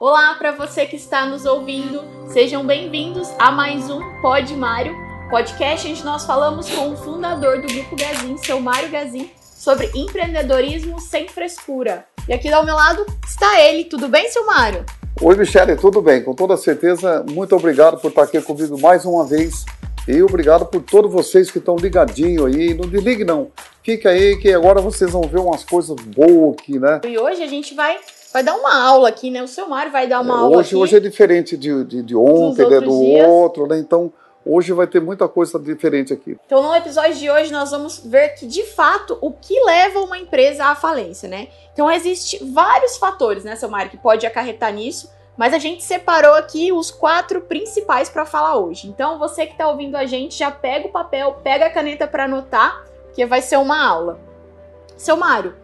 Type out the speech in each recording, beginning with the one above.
Olá para você que está nos ouvindo, sejam bem-vindos a mais um Pod Mário, podcast onde nós falamos com o fundador do Grupo Gazin, seu Mário Gazin, sobre empreendedorismo sem frescura. E aqui ao meu lado está ele, tudo bem, seu Mário? Oi, Michele, tudo bem? Com toda certeza, muito obrigado por estar aqui comigo mais uma vez e obrigado por todos vocês que estão ligadinho aí. Não desligue não, fica aí que agora vocês vão ver umas coisas boas aqui, né? E hoje a gente vai vai dar uma aula aqui, né? O seu Mário vai dar uma É, aula hoje, aqui. hoje é diferente de, de, de ontem, né, do dias. outro, né? Então, hoje vai ter muita coisa diferente aqui. Então, no episódio de hoje, nós vamos ver que, de fato, o que leva uma empresa à falência, né? Então, existe vários fatores, né, seu Mário, que pode acarretar nisso, mas a gente separou aqui os quatro principais para falar hoje. Então, você que está ouvindo a gente, já pega o papel, pega a caneta para anotar, que vai ser uma aula. Seu Mário,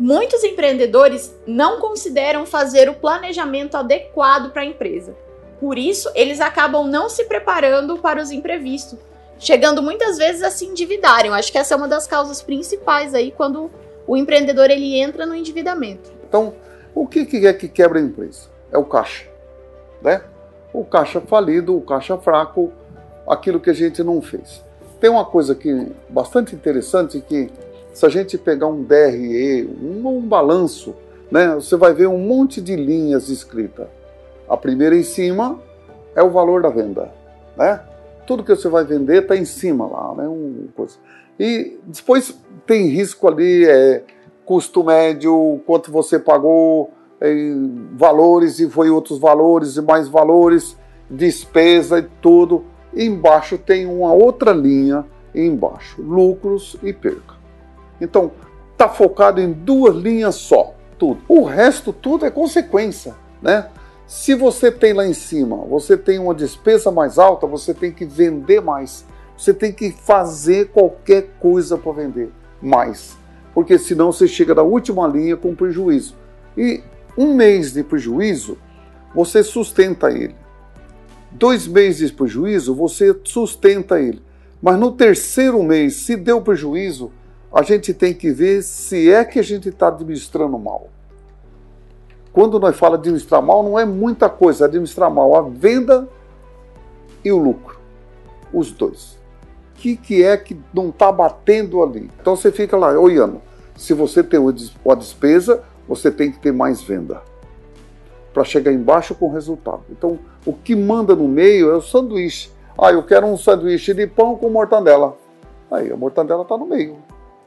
muitos empreendedores não consideram fazer o planejamento adequado para a empresa. Por isso, eles acabam não se preparando para os imprevistos, chegando muitas vezes a se endividarem. Eu acho que essa é uma das causas principais aí quando o empreendedor ele entra no endividamento. Então, o que, que é que quebra a empresa? É o caixa, né? O caixa falido, o caixa fraco, aquilo que a gente não fez. Tem uma coisa aqui bastante interessante que se a gente pegar um DRE, um, um balanço, né, você vai ver um monte de linhas escritas. A primeira em cima é o valor da venda, né? Tudo que você vai vender está em cima lá, né? Um, coisa. E depois tem risco ali, é, custo médio, quanto você pagou, valores e foi outros valores e mais valores, despesa e tudo. Embaixo tem uma outra linha embaixo, lucros e perca. Então, tá focado em duas linhas só, tudo. O resto tudo é consequência, né? Se você tem lá em cima, você tem uma despesa mais alta, você tem que vender mais. Você tem que fazer qualquer coisa para vender mais. Porque senão você chega na última linha com prejuízo. E um mês de prejuízo, você sustenta ele. Dois meses de prejuízo, você sustenta ele. Mas no terceiro mês, se deu prejuízo, a gente tem que ver se é que a gente está administrando mal. Quando nós falamos administrar mal, não é muita coisa, administrar mal a venda e o lucro. Os dois. O que, que é que não está batendo ali? Então você fica lá olhando. Se você tem uma despesa, você tem que ter mais venda para chegar embaixo com resultado. Então, o que manda no meio é o sanduíche. Ah, eu quero um sanduíche de pão com mortandela. Aí, a mortandela está no meio.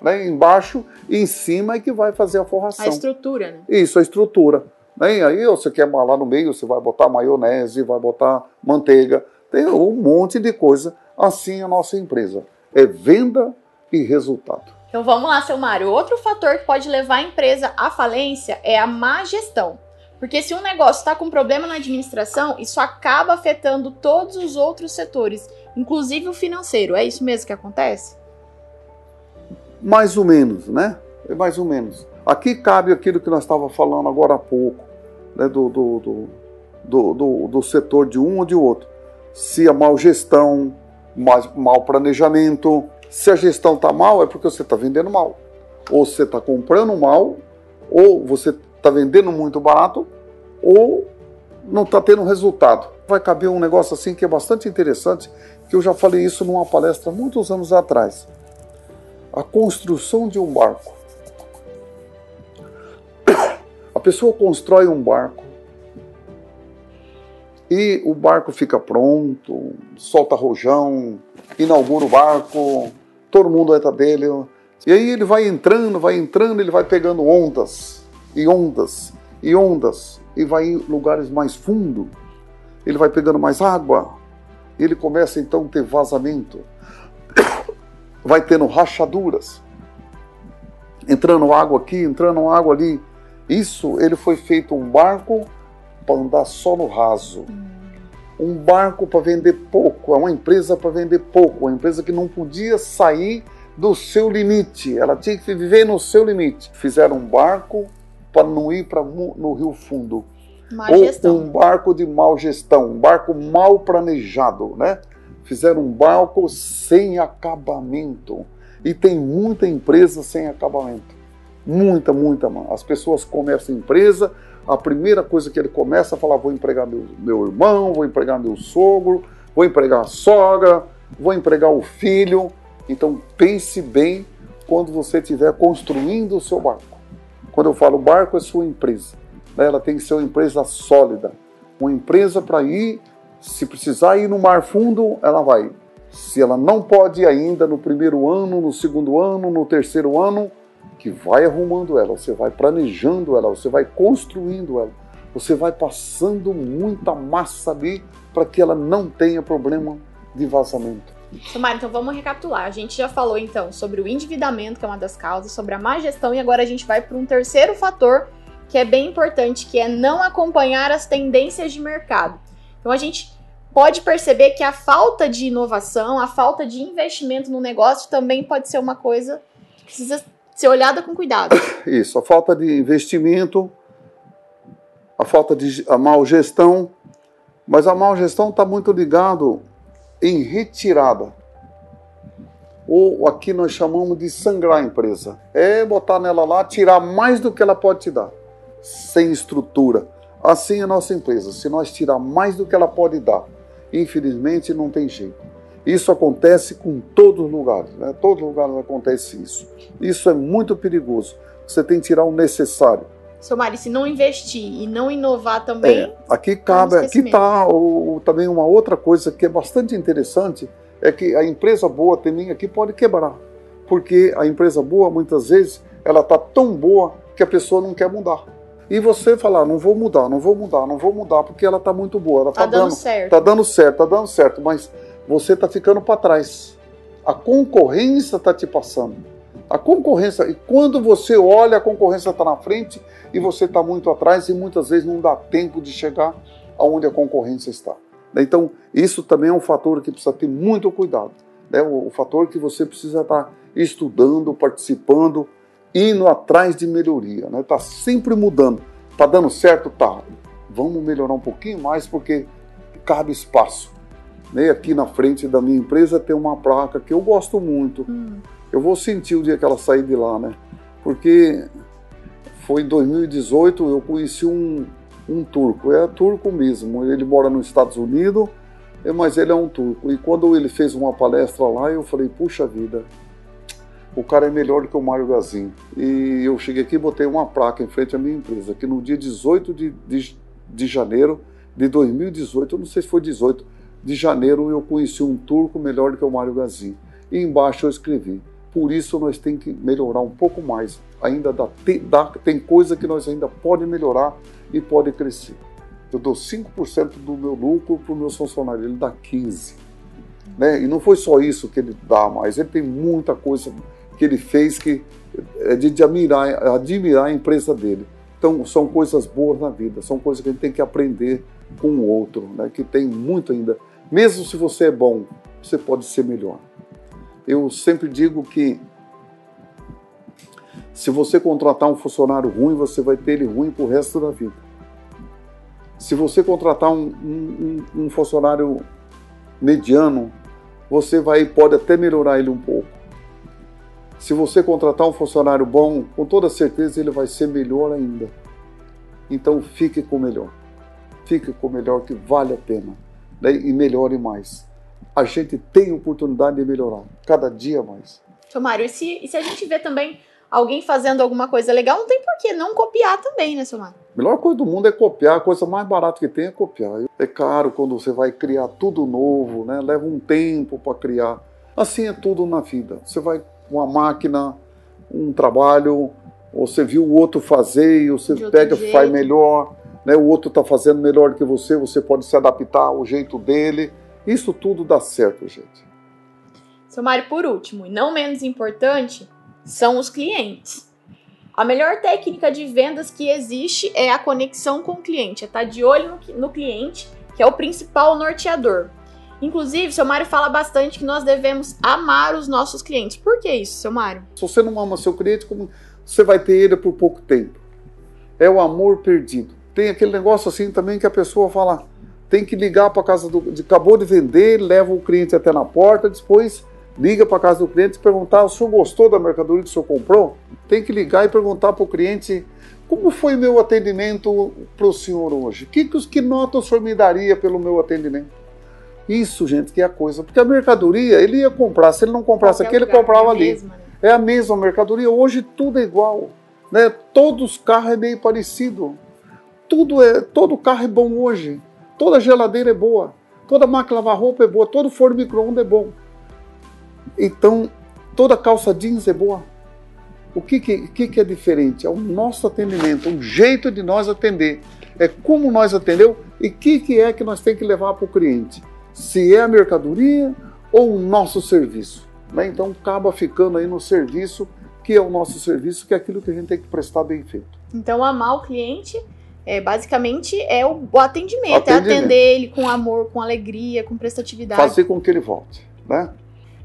Né? Embaixo e em cima é que vai fazer a forração. A estrutura, né? Isso, a estrutura. Né? Aí você quer lá no meio, você vai botar maionese, vai botar manteiga, tem um monte de coisa. Assim é a nossa empresa. É venda e resultado. Então vamos lá, seu Mário. Outro fator que pode levar a empresa à falência é a má gestão. Porque se um negócio está com problema na administração, isso acaba afetando todos os outros setores, inclusive o financeiro. É isso mesmo que acontece? Mais ou menos, né? É mais ou menos. Aqui cabe aquilo que nós estávamos falando agora há pouco, né? do, do, do, do, do, setor de um ou de outro. Se a mal gestão, mau planejamento. Se a gestão está mal, é porque você está vendendo mal. Ou você está comprando mal, ou você está vendendo muito barato, ou não está tendo resultado. Vai caber um negócio assim que é bastante interessante, que eu já falei isso numa palestra muitos anos atrás. A construção de um barco. A pessoa constrói um barco e o barco fica pronto, solta rojão, inaugura o barco, todo mundo entra dele. E aí ele vai entrando, vai entrando, ele vai pegando ondas e ondas e ondas e vai em lugares mais fundos. Ele vai pegando mais água. Ele começa então a ter vazamento. Vai tendo rachaduras. Entrando água aqui, entrando água ali. Isso, ele foi feito um barco para andar só no raso. Um barco para vender pouco, é uma empresa para vender pouco, uma empresa que não podia sair do seu limite, ela tinha que viver no seu limite. Fizeram um barco para não ir para no Rio Fundo. Má Ou gestão. um barco de mal gestão, um barco mal planejado, né? Fizeram um barco sem acabamento. E tem muita empresa sem acabamento. Muita, muita. mano. As pessoas começam a empresa, a primeira coisa que ele começa a falar: vou empregar meu, meu irmão, vou empregar meu sogro, vou empregar a sogra, vou empregar o filho. Então pense bem quando você estiver construindo o seu barco. Quando eu falo barco, é sua empresa. Ela tem que ser uma empresa sólida. Uma empresa para ir, se precisar ir no mar fundo, ela vai. Se ela não pode ainda no primeiro ano, no segundo ano, no terceiro ano, que vai arrumando ela, você vai planejando ela, você vai construindo ela, você vai passando muita massa ali para que ela não tenha problema de vazamento. Samara, então vamos recapitular. A gente já falou então sobre o endividamento, que é uma das causas, sobre a má gestão, e agora a gente vai para um terceiro fator que é bem importante, que é não acompanhar as tendências de mercado. Então a gente pode perceber que a falta de inovação, a falta de investimento no negócio também pode ser uma coisa que precisa ser olhada com cuidado. Isso, a falta de investimento, a falta de a mal gestão, mas a mal gestão está muito ligado em retirada. Ou aqui nós chamamos de sangrar a empresa. É botar nela lá, tirar mais do que ela pode te dar, sem estrutura. Assim é a nossa empresa. Se nós tirar mais do que ela pode dar, infelizmente não tem jeito. Isso acontece com todos os lugares, né? Todos os lugares acontece isso. Isso é muito perigoso. Você tem que tirar o necessário. Seu Mari, se não investir e não inovar também. É, aqui cabe, aqui está também uma outra coisa que é bastante interessante, é que a empresa boa também aqui pode quebrar. Porque a empresa boa, muitas vezes, ela está tão boa que a pessoa não quer mudar. E você falar, não vou mudar, não vou mudar, não vou mudar, porque ela está muito boa. Ela está tá dando, dando certo. Está dando certo, está dando certo, mas você está ficando para trás. A concorrência está te passando. A concorrência, e quando você olha, a concorrência está na frente e você está muito atrás e muitas vezes não dá tempo de chegar aonde a concorrência está. Então, isso também é um fator que precisa ter muito cuidado. Né? O, o fator que você precisa estar tá estudando, participando, indo atrás de melhoria. Está né? Tá sempre mudando. Está dando certo? Tá. Vamos melhorar um pouquinho mais porque cabe espaço. Né? Aqui na frente da minha empresa tem uma placa que eu gosto muito. Hum. Eu vou sentir o dia que ela sair de lá, né? Porque foi em 2018 eu conheci um, um turco. É turco mesmo. Ele mora nos Estados Unidos, mas ele é um turco. E quando ele fez uma palestra lá, eu falei, puxa vida, o cara é melhor do que o Mário Gazin. E eu cheguei aqui e botei uma placa em frente à minha empresa, que no dia 18 de, de, de janeiro de 2018, eu não sei se foi 18, de janeiro eu conheci um turco melhor do que o Mário Gazin. E embaixo eu escrevi, por isso nós temos que melhorar um pouco mais. Ainda dá, tem, dá, tem coisa que nós ainda pode melhorar e pode crescer. Eu dou 5% do meu lucro para os meus funcionários, ele dá 15%. Né? E não foi só isso que ele dá mais, ele tem muita coisa que ele fez que é de admirar, admirar a empresa dele. Então, são coisas boas na vida, são coisas que a gente tem que aprender com o outro, né? que tem muito ainda mesmo se você é bom, você pode ser melhor. Eu sempre digo que se você contratar um funcionário ruim, você vai ter ele ruim para o resto da vida. Se você contratar um, um, um, funcionário mediano, você vai pode até melhorar ele um pouco. Se você contratar um funcionário bom, com toda certeza ele vai ser melhor ainda. Então fique com o melhor. Fique com o melhor que vale a pena né, e melhore mais. A gente tem oportunidade de melhorar, cada dia mais. Seu Mário, e se, e se a gente vê também alguém fazendo alguma coisa legal, não tem por que não copiar também, né, seu Mário? A melhor coisa do mundo é copiar, a coisa mais barata que tem é copiar. É caro quando você vai criar tudo novo, né? leva um tempo para criar. Assim é tudo na vida. Você vai uma máquina, um trabalho, você viu o outro fazer e você pega e faz melhor né, o outro está fazendo melhor que você, você pode se adaptar ao jeito dele. Isso tudo dá certo, gente. Seu Mário, por último, e não menos importante, são os clientes. A melhor técnica de vendas que existe é a conexão com o cliente, é estar tá de olho no, no cliente, que é o principal norteador. Inclusive, seu Mário fala bastante que nós devemos amar os nossos clientes. Por que isso, seu Mário? Se você não ama seu cliente, como você vai ter ele por pouco tempo? É o amor perdido tem aquele negócio assim também que a pessoa fala, tem que ligar para a casa do. Acabou de vender, leva o cliente até na porta, depois liga para a casa do cliente e perguntar: o senhor gostou da mercadoria que o senhor comprou? Tem que ligar e perguntar para o cliente como foi meu atendimento para o senhor hoje? Que, que nota o senhor me daria pelo meu atendimento? Isso, gente, que é a coisa. Porque a mercadoria, ele ia comprar. Se ele não comprasse aqui, ele comprava é ali. Mesma, né? É a mesma mercadoria. Hoje tudo é igual. Né? Todos os carros é meio parecido. Tudo é, todo carro é bom hoje. Toda geladeira é boa. Toda máquina lavar roupa é boa. Todo forno micro-ondas é bom. Então, toda calça jeans é boa. O que, que, que, é diferente? É o nosso atendimento, o jeito de nós atender. É como nós atendeu e o que, que é que nós temos que levar para o cliente. Se é a mercadoria ou o nosso serviço. Né? Então acaba ficando aí no serviço, que é o nosso serviço, que é aquilo que a gente tem que prestar bem feito. Então amar o cliente é, basicamente é o, o atendimento, atendimento, é atender ele com amor, com alegria, com prestatividade. Fazer com que ele volte, né?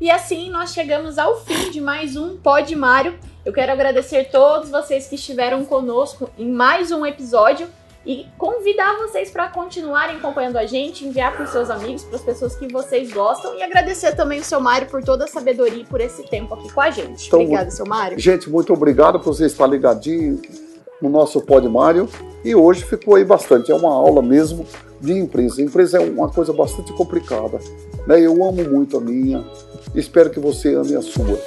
E assim nós chegamos ao fim de mais um Pod Mário. Eu quero agradecer todos vocês que estiveram conosco em mais um episódio e convidar vocês para continuarem acompanhando a gente, enviar para os seus amigos, para as pessoas que vocês gostam e agradecer também o seu Mário por toda a sabedoria e por esse tempo aqui com a gente. Então, Obrigada, seu Mário. Gente, muito obrigado por você estar ligadinho no nosso Pod Mário e hoje ficou aí bastante. É uma aula mesmo de empresa. A empresa é uma coisa bastante complicada. Né? Eu amo muito a minha, espero que você ame a sua.